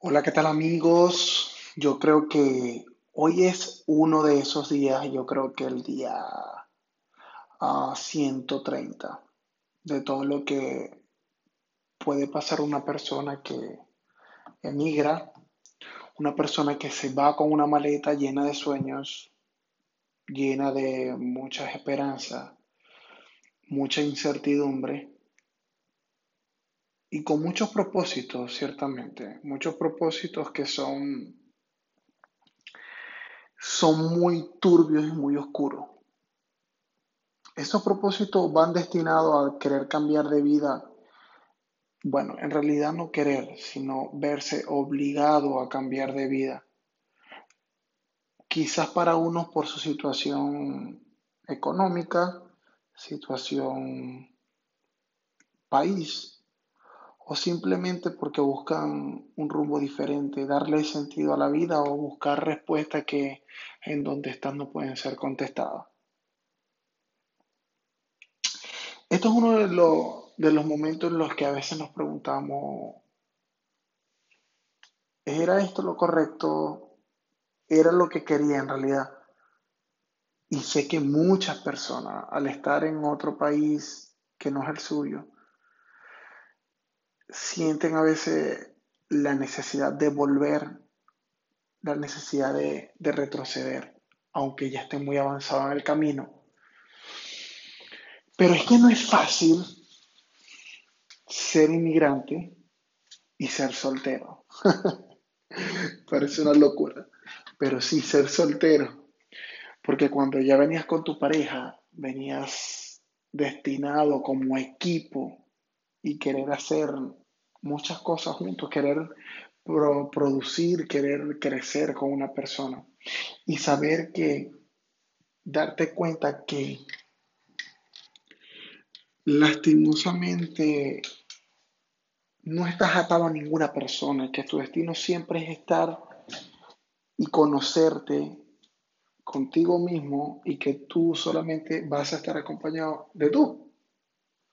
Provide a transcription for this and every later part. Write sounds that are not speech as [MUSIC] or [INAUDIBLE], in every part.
Hola, ¿qué tal amigos? Yo creo que hoy es uno de esos días, yo creo que el día ah, 130 de todo lo que puede pasar una persona que emigra, una persona que se va con una maleta llena de sueños, llena de muchas esperanzas, mucha incertidumbre y con muchos propósitos, ciertamente, muchos propósitos que son, son muy turbios y muy oscuros. Estos propósitos van destinados a querer cambiar de vida. Bueno, en realidad no querer, sino verse obligado a cambiar de vida. Quizás para unos por su situación económica, situación país, o simplemente porque buscan un rumbo diferente, darle sentido a la vida o buscar respuestas que en donde están no pueden ser contestadas. Esto es uno de los, de los momentos en los que a veces nos preguntamos, ¿era esto lo correcto? ¿Era lo que quería en realidad? Y sé que muchas personas, al estar en otro país que no es el suyo, sienten a veces la necesidad de volver, la necesidad de, de retroceder, aunque ya estén muy avanzados en el camino. Pero es que no es fácil ser inmigrante y ser soltero. [LAUGHS] Parece una locura, pero sí ser soltero. Porque cuando ya venías con tu pareja, venías destinado como equipo y querer hacer muchas cosas juntos, querer producir, querer crecer con una persona y saber que darte cuenta que lastimosamente no estás atado a ninguna persona, que tu destino siempre es estar y conocerte contigo mismo y que tú solamente vas a estar acompañado de tú.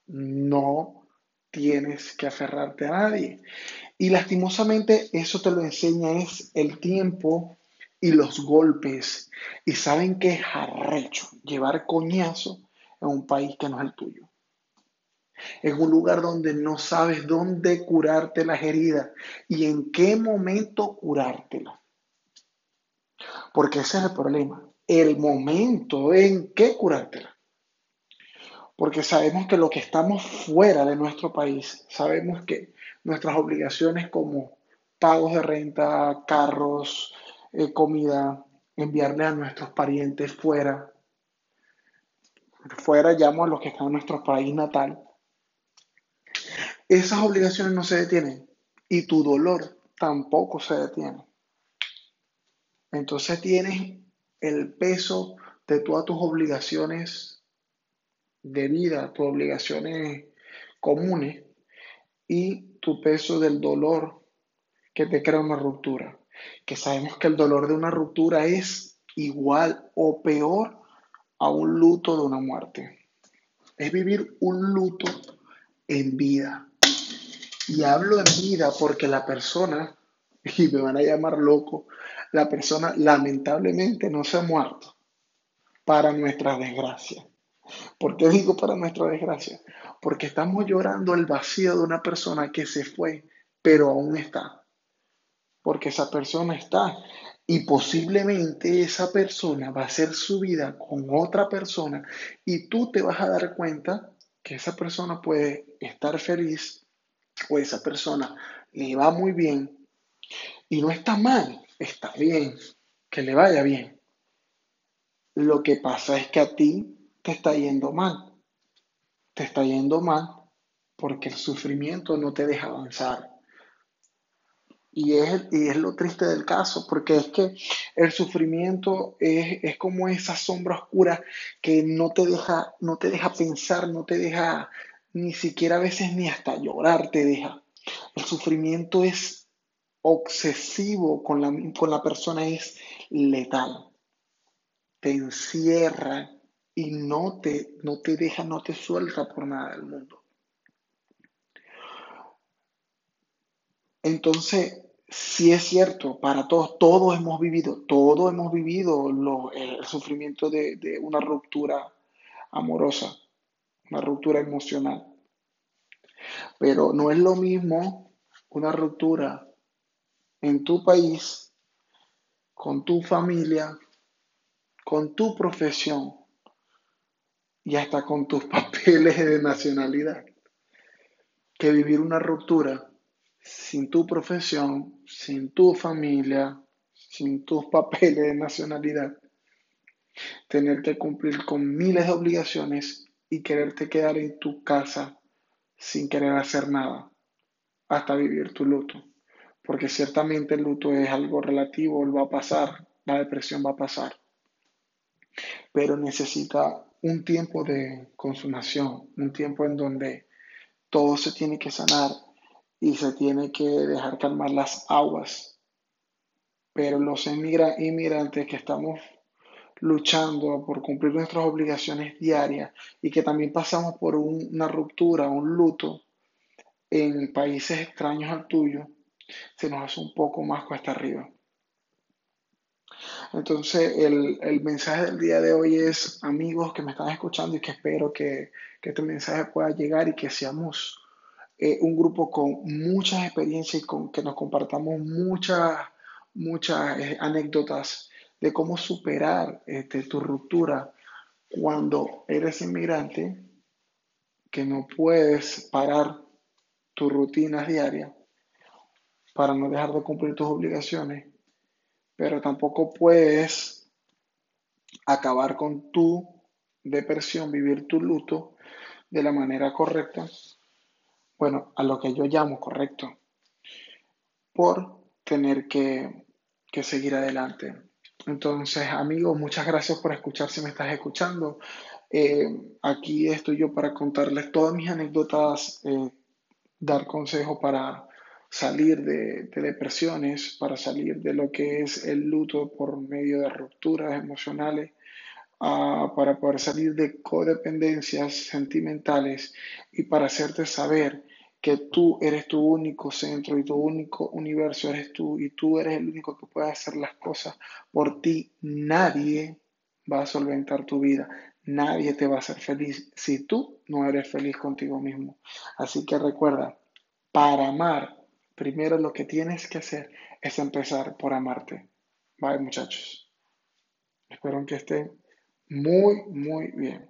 No tienes que aferrarte a nadie. Y lastimosamente eso te lo enseña es el tiempo y los golpes. Y saben que es arrecho llevar coñazo en un país que no es el tuyo. En un lugar donde no sabes dónde curarte las heridas y en qué momento curártela. Porque ese es el problema. El momento en que curártela porque sabemos que lo que estamos fuera de nuestro país, sabemos que nuestras obligaciones como pagos de renta, carros, eh, comida, enviarle a nuestros parientes fuera, fuera llamo a los que están en nuestro país natal, esas obligaciones no se detienen y tu dolor tampoco se detiene. Entonces tienes el peso de todas tus obligaciones de vida, tus obligaciones comunes y tu peso del dolor que te crea una ruptura. Que sabemos que el dolor de una ruptura es igual o peor a un luto de una muerte. Es vivir un luto en vida. Y hablo en vida porque la persona, [LAUGHS] y me van a llamar loco, la persona lamentablemente no se ha muerto para nuestra desgracia. ¿Por qué digo para nuestra desgracia? Porque estamos llorando el vacío de una persona que se fue, pero aún está. Porque esa persona está. Y posiblemente esa persona va a hacer su vida con otra persona y tú te vas a dar cuenta que esa persona puede estar feliz o esa persona le va muy bien y no está mal, está bien, que le vaya bien. Lo que pasa es que a ti te está yendo mal. Te está yendo mal porque el sufrimiento no te deja avanzar. Y es, y es lo triste del caso, porque es que el sufrimiento es, es, como esa sombra oscura que no te, deja, no te deja pensar, no te deja ni siquiera a veces ni hasta llorar te deja. El sufrimiento es obsesivo con la, con la persona, es letal. Te encierra y no te, no te deja, no te suelta por nada del mundo. Entonces, sí es cierto, para todos, todos hemos vivido, todos hemos vivido lo- el sufrimiento de, de una ruptura amorosa, una ruptura emocional. Pero no es lo mismo una ruptura en tu país, con tu familia, con tu profesión y hasta con tus [LAUGHS] papeles de nacionalidad, que vivir una ruptura sin tu profesión, sin tu familia, sin tus [LAUGHS] papeles de nacionalidad, tener que cumplir con miles de obligaciones y quererte quedar en tu casa sin querer hacer nada hasta vivir tu luto. Porque ciertamente el luto es algo relativo, va a pasar, la depresión va a pasar, pero necesita un tiempo de consumación, un tiempo en donde todo se tiene que sanar y se tiene que dejar calmar las aguas. Pero los inmigrantes que estamos luchando por cumplir nuestras obligaciones diarias y que también pasamos por un- una ruptura, un luto en países extraños al tuyo, se nos hace un poco más cuesta arriba. Entonces, el, el mensaje del día de hoy es, amigos que me están escuchando y que espero que, que este mensaje pueda llegar y que seamos eh, un grupo con muchas experiencias y con que nos compartamos muchas, muchas eh, anécdotas de cómo superar este, tu ruptura cuando eres inmigrante, que no puedes parar tus rutinas diarias para no dejar de cumplir tus obligaciones, pero tampoco puedes acabar con tu depresión, vivir tu luto de la manera correcta, bueno, a lo que yo llamo correcto, por tener que, que seguir adelante. Entonces, amigos, muchas gracias por escuchar si me estás escuchando. Eh, aquí estoy yo para contarles todas mis anécdotas, eh, dar consejos para salir de, de depresiones, para salir de lo que es el luto por medio de rupturas emocionales ah, para poder salir de codependencias sentimentales y para hacerte saber que tú eres tu único centro y tu único universo eres tú y tú eres el único que puede hacer las cosas por ti. Nadie va a solventar tu vida. Nadie te va a hacer feliz si tú no eres feliz contigo mismo. Así que recuerda, para amar, primero lo que tienes que hacer es empezar por amarte. Bye muchachos. Espero que estén muy, muy bien.